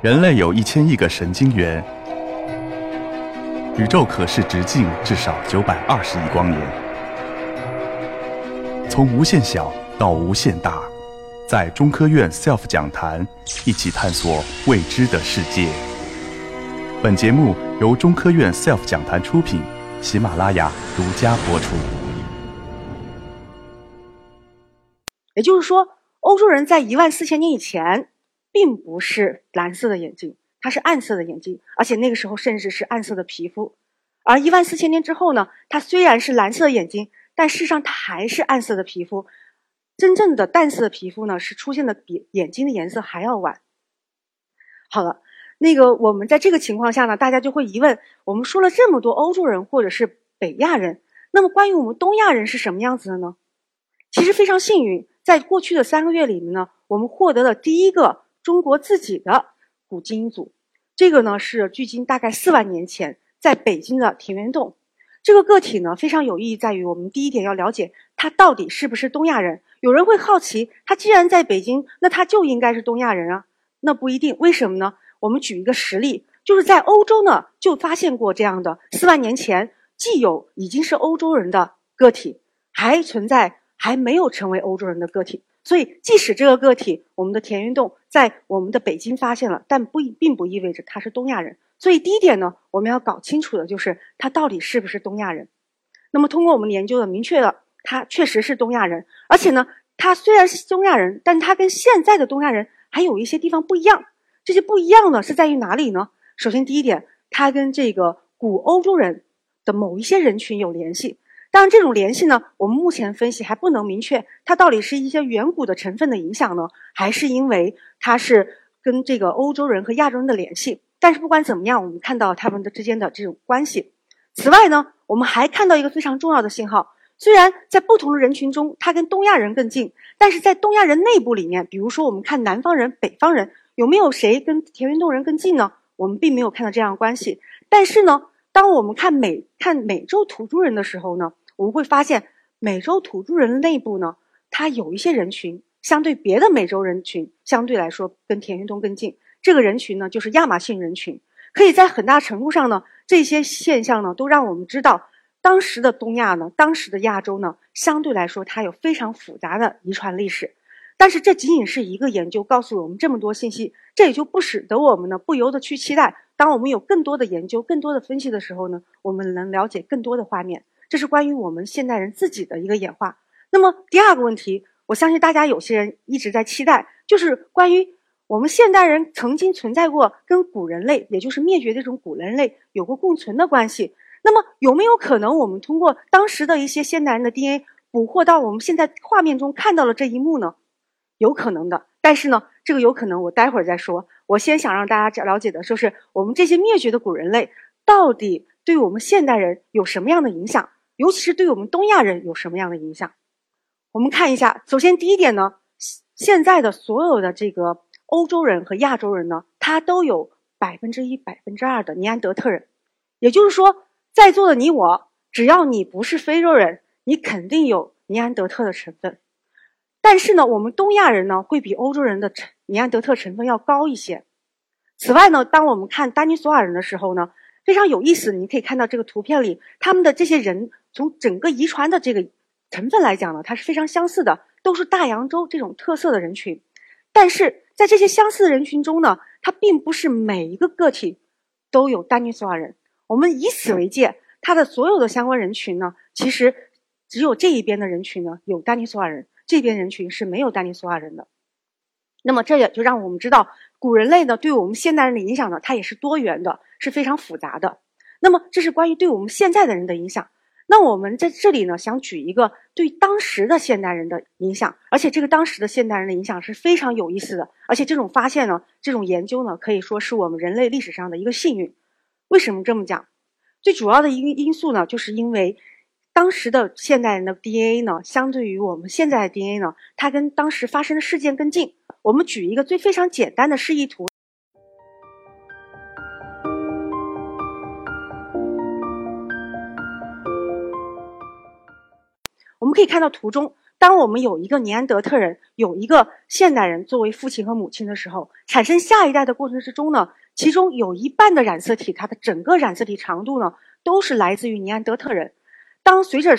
人类有一千亿个神经元，宇宙可视直径至少九百二十亿光年。从无限小到无限大，在中科院 SELF 讲坛一起探索未知的世界。本节目由中科院 SELF 讲坛出品，喜马拉雅独家播出。也就是说，欧洲人在一万四千年以前。并不是蓝色的眼睛，它是暗色的眼睛，而且那个时候甚至是暗色的皮肤。而一万四千年之后呢，它虽然是蓝色的眼睛，但事实上它还是暗色的皮肤。真正的淡色的皮肤呢，是出现的比眼睛的颜色还要晚。好了，那个我们在这个情况下呢，大家就会疑问：我们说了这么多欧洲人或者是北亚人，那么关于我们东亚人是什么样子的呢？其实非常幸运，在过去的三个月里面呢，我们获得了第一个。中国自己的古基因组，这个呢是距今大概四万年前在北京的田园洞。这个个体呢非常有意义，在于我们第一点要了解它到底是不是东亚人。有人会好奇，它既然在北京，那它就应该是东亚人啊？那不一定，为什么呢？我们举一个实例，就是在欧洲呢就发现过这样的四万年前既有已经是欧洲人的个体，还存在还没有成为欧洲人的个体。所以，即使这个个体，我们的田园洞在我们的北京发现了，但不并不意味着他是东亚人。所以，第一点呢，我们要搞清楚的就是他到底是不是东亚人。那么，通过我们研究的，明确了他确实是东亚人。而且呢，他虽然是东亚人，但他跟现在的东亚人还有一些地方不一样。这些不一样呢，是在于哪里呢？首先，第一点，他跟这个古欧洲人的某一些人群有联系。当然，这种联系呢，我们目前分析还不能明确，它到底是一些远古的成分的影响呢，还是因为它是跟这个欧洲人和亚洲人的联系？但是不管怎么样，我们看到他们的之间的这种关系。此外呢，我们还看到一个非常重要的信号，虽然在不同的人群中，它跟东亚人更近，但是在东亚人内部里面，比如说我们看南方人、北方人，有没有谁跟田园洞人更近呢？我们并没有看到这样的关系。但是呢，当我们看美看美洲土著人的时候呢？我们会发现，美洲土著人内部呢，它有一些人群，相对别的美洲人群，相对来说跟田园东更近。这个人群呢，就是亚马逊人群。可以在很大程度上呢，这些现象呢，都让我们知道，当时的东亚呢，当时的亚洲呢，相对来说它有非常复杂的遗传历史。但是这仅仅是一个研究告诉我们这么多信息，这也就不使得我们呢不由得去期待，当我们有更多的研究、更多的分析的时候呢，我们能了解更多的画面。这是关于我们现代人自己的一个演化。那么第二个问题，我相信大家有些人一直在期待，就是关于我们现代人曾经存在过跟古人类，也就是灭绝这种古人类有过共存的关系。那么有没有可能我们通过当时的一些现代人的 DNA 捕获到我们现在画面中看到了这一幕呢？有可能的。但是呢，这个有可能我待会儿再说。我先想让大家了解的，就是我们这些灭绝的古人类到底对我们现代人有什么样的影响？尤其是对我们东亚人有什么样的影响？我们看一下。首先，第一点呢，现在的所有的这个欧洲人和亚洲人呢，他都有百分之一、百分之二的尼安德特人。也就是说，在座的你我，只要你不是非洲人，你肯定有尼安德特的成分。但是呢，我们东亚人呢，会比欧洲人的成尼安德特成分要高一些。此外呢，当我们看丹尼索瓦人的时候呢，非常有意思。你可以看到这个图片里，他们的这些人。从整个遗传的这个成分来讲呢，它是非常相似的，都是大洋洲这种特色的人群。但是在这些相似的人群中呢，它并不是每一个个体都有丹尼索瓦人。我们以此为界，它的所有的相关人群呢，其实只有这一边的人群呢有丹尼索瓦人，这边人群是没有丹尼索瓦人的。那么这也就让我们知道，古人类呢对我们现代人的影响呢，它也是多元的，是非常复杂的。那么这是关于对我们现在的人的影响。那我们在这里呢，想举一个对当时的现代人的影响，而且这个当时的现代人的影响是非常有意思的，而且这种发现呢，这种研究呢，可以说是我们人类历史上的一个幸运。为什么这么讲？最主要的一个因素呢，就是因为当时的现代人的 DNA 呢，相对于我们现在的 DNA 呢，它跟当时发生的事件更近。我们举一个最非常简单的示意图。我们可以看到图中，当我们有一个尼安德特人，有一个现代人作为父亲和母亲的时候，产生下一代的过程之中呢，其中有一半的染色体，它的整个染色体长度呢，都是来自于尼安德特人。当随着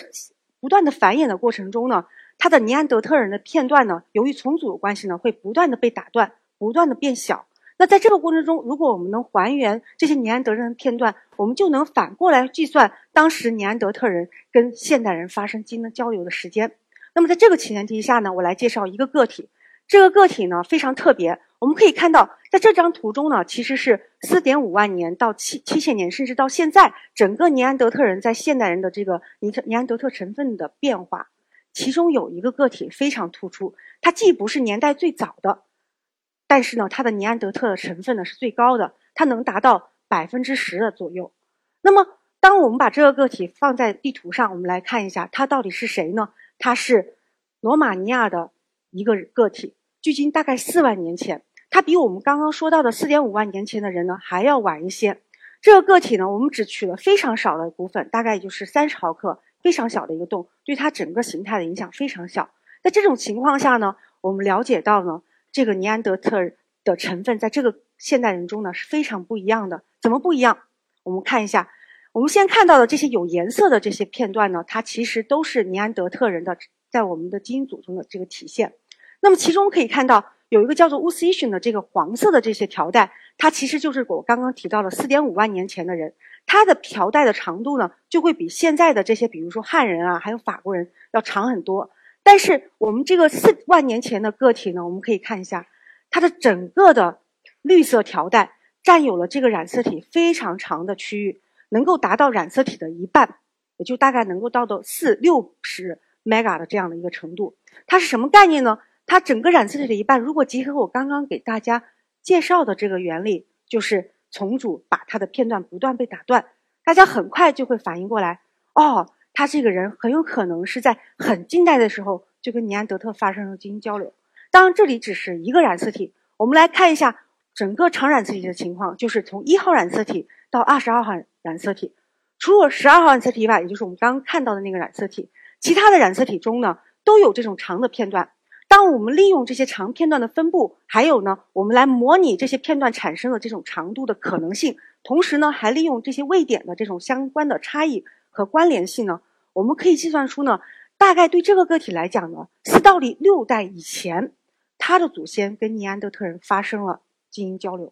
不断的繁衍的过程中呢，它的尼安德特人的片段呢，由于重组的关系呢，会不断的被打断，不断的变小。那在这个过程中，如果我们能还原这些尼安德特人的片段，我们就能反过来计算当时尼安德特人跟现代人发生基因交流的时间。那么在这个前提下呢，我来介绍一个个体。这个个体呢非常特别，我们可以看到，在这张图中呢，其实是四点五万年到七七千年，甚至到现在，整个尼安德特人在现代人的这个尼特尼安德特成分的变化。其中有一个个体非常突出，它既不是年代最早的。但是呢，它的尼安德特的成分呢是最高的，它能达到百分之十的左右。那么，当我们把这个个体放在地图上，我们来看一下，它到底是谁呢？它是罗马尼亚的一个个体，距今大概四万年前，它比我们刚刚说到的四点五万年前的人呢还要晚一些。这个个体呢，我们只取了非常少的骨粉，大概也就是三十毫克，非常小的一个洞，对它整个形态的影响非常小。在这种情况下呢，我们了解到呢。这个尼安德特的成分在这个现代人中呢是非常不一样的。怎么不一样？我们看一下，我们先看到的这些有颜色的这些片段呢，它其实都是尼安德特人的在我们的基因组中的这个体现。那么其中可以看到有一个叫做乌斯伊逊的这个黄色的这些条带，它其实就是我刚刚提到的四点五万年前的人，它的条带的长度呢就会比现在的这些，比如说汉人啊，还有法国人要长很多。但是我们这个四万年前的个体呢，我们可以看一下，它的整个的绿色条带占有了这个染色体非常长的区域，能够达到染色体的一半，也就大概能够到到四六十 mega 的这样的一个程度。它是什么概念呢？它整个染色体的一半，如果结合我刚刚给大家介绍的这个原理，就是重组把它的片段不断被打断，大家很快就会反应过来，哦。他这个人很有可能是在很近代的时候就跟尼安德特发生了基因交流。当然，这里只是一个染色体。我们来看一下整个长染色体的情况，就是从一号染色体到二十二号染色体，除了十二号染色体以外，也就是我们刚刚看到的那个染色体，其他的染色体中呢都有这种长的片段。当我们利用这些长片段的分布，还有呢，我们来模拟这些片段产生的这种长度的可能性，同时呢，还利用这些位点的这种相关的差异和关联性呢。我们可以计算出呢，大概对这个个体来讲呢，四到六代以前，他的祖先跟尼安德特人发生了基因交流。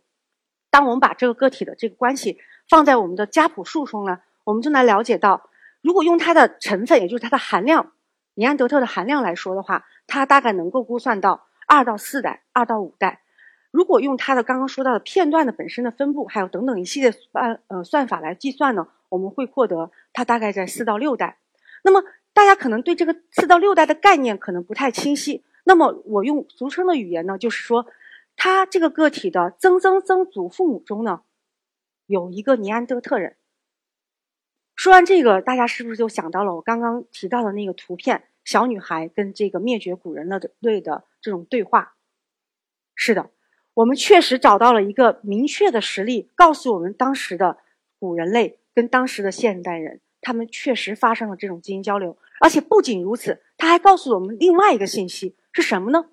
当我们把这个个体的这个关系放在我们的家谱树中呢，我们就能了解到，如果用它的成分，也就是它的含量，尼安德特的含量来说的话，它大概能够估算到二到四代、二到五代。如果用它的刚刚说到的片段的本身的分布，还有等等一系列算呃算法来计算呢，我们会获得它大概在四到六代。那么大家可能对这个四到六代的概念可能不太清晰。那么我用俗称的语言呢，就是说，他这个个体的曾曾曾祖父母中呢，有一个尼安德特人。说完这个，大家是不是就想到了我刚刚提到的那个图片，小女孩跟这个灭绝古人类的这种对话？是的，我们确实找到了一个明确的实例，告诉我们当时的古人类跟当时的现代人。他们确实发生了这种基因交流，而且不仅如此，他还告诉我们另外一个信息是什么呢？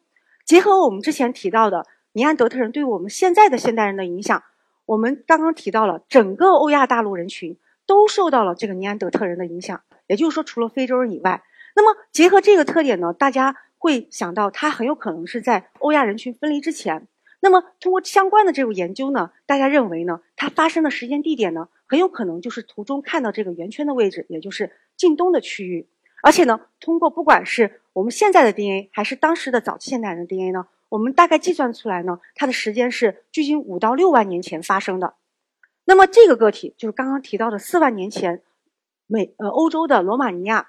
结合我们之前提到的尼安德特人对我们现在的现代人的影响，我们刚刚提到了整个欧亚大陆人群都受到了这个尼安德特人的影响，也就是说，除了非洲人以外，那么结合这个特点呢，大家会想到它很有可能是在欧亚人群分离之前。那么通过相关的这种研究呢，大家认为呢，它发生的时间地点呢？很有可能就是图中看到这个圆圈的位置，也就是近东的区域。而且呢，通过不管是我们现在的 DNA，还是当时的早期现代人的 DNA 呢，我们大概计算出来呢，它的时间是距今五到六万年前发生的。那么这个个体就是刚刚提到的四万年前美呃欧洲的罗马尼亚，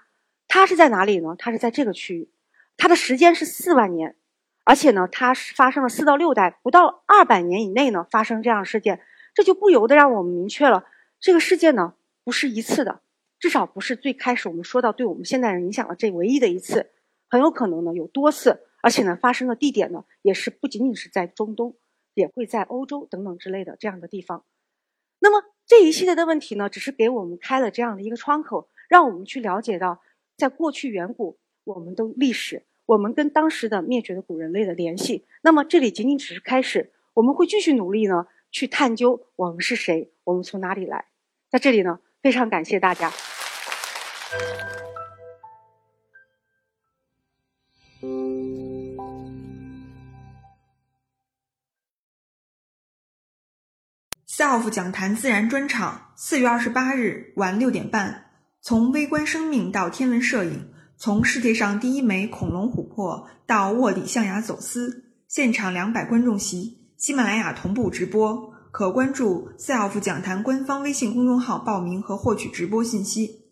它是在哪里呢？它是在这个区域，它的时间是四万年，而且呢，它是发生了四到六代，不到二百年以内呢发生这样的事件，这就不由得让我们明确了。这个事件呢，不是一次的，至少不是最开始我们说到对我们现代人影响的这唯一的一次，很有可能呢有多次，而且呢发生的地点呢也是不仅仅是在中东，也会在欧洲等等之类的这样的地方。那么这一系列的问题呢，只是给我们开了这样的一个窗口，让我们去了解到，在过去远古，我们的历史，我们跟当时的灭绝的古人类的联系。那么这里仅仅只是开始，我们会继续努力呢，去探究我们是谁，我们从哪里来。在这里呢，非常感谢大家。SELF 讲坛自然专场，四月二十八日晚六点半，从微观生命到天文摄影，从世界上第一枚恐龙琥珀到卧底象牙走私，现场两百观众席，喜马拉雅同步直播，可关注 SELF 讲坛官方微信公众号报名和获取直播信息。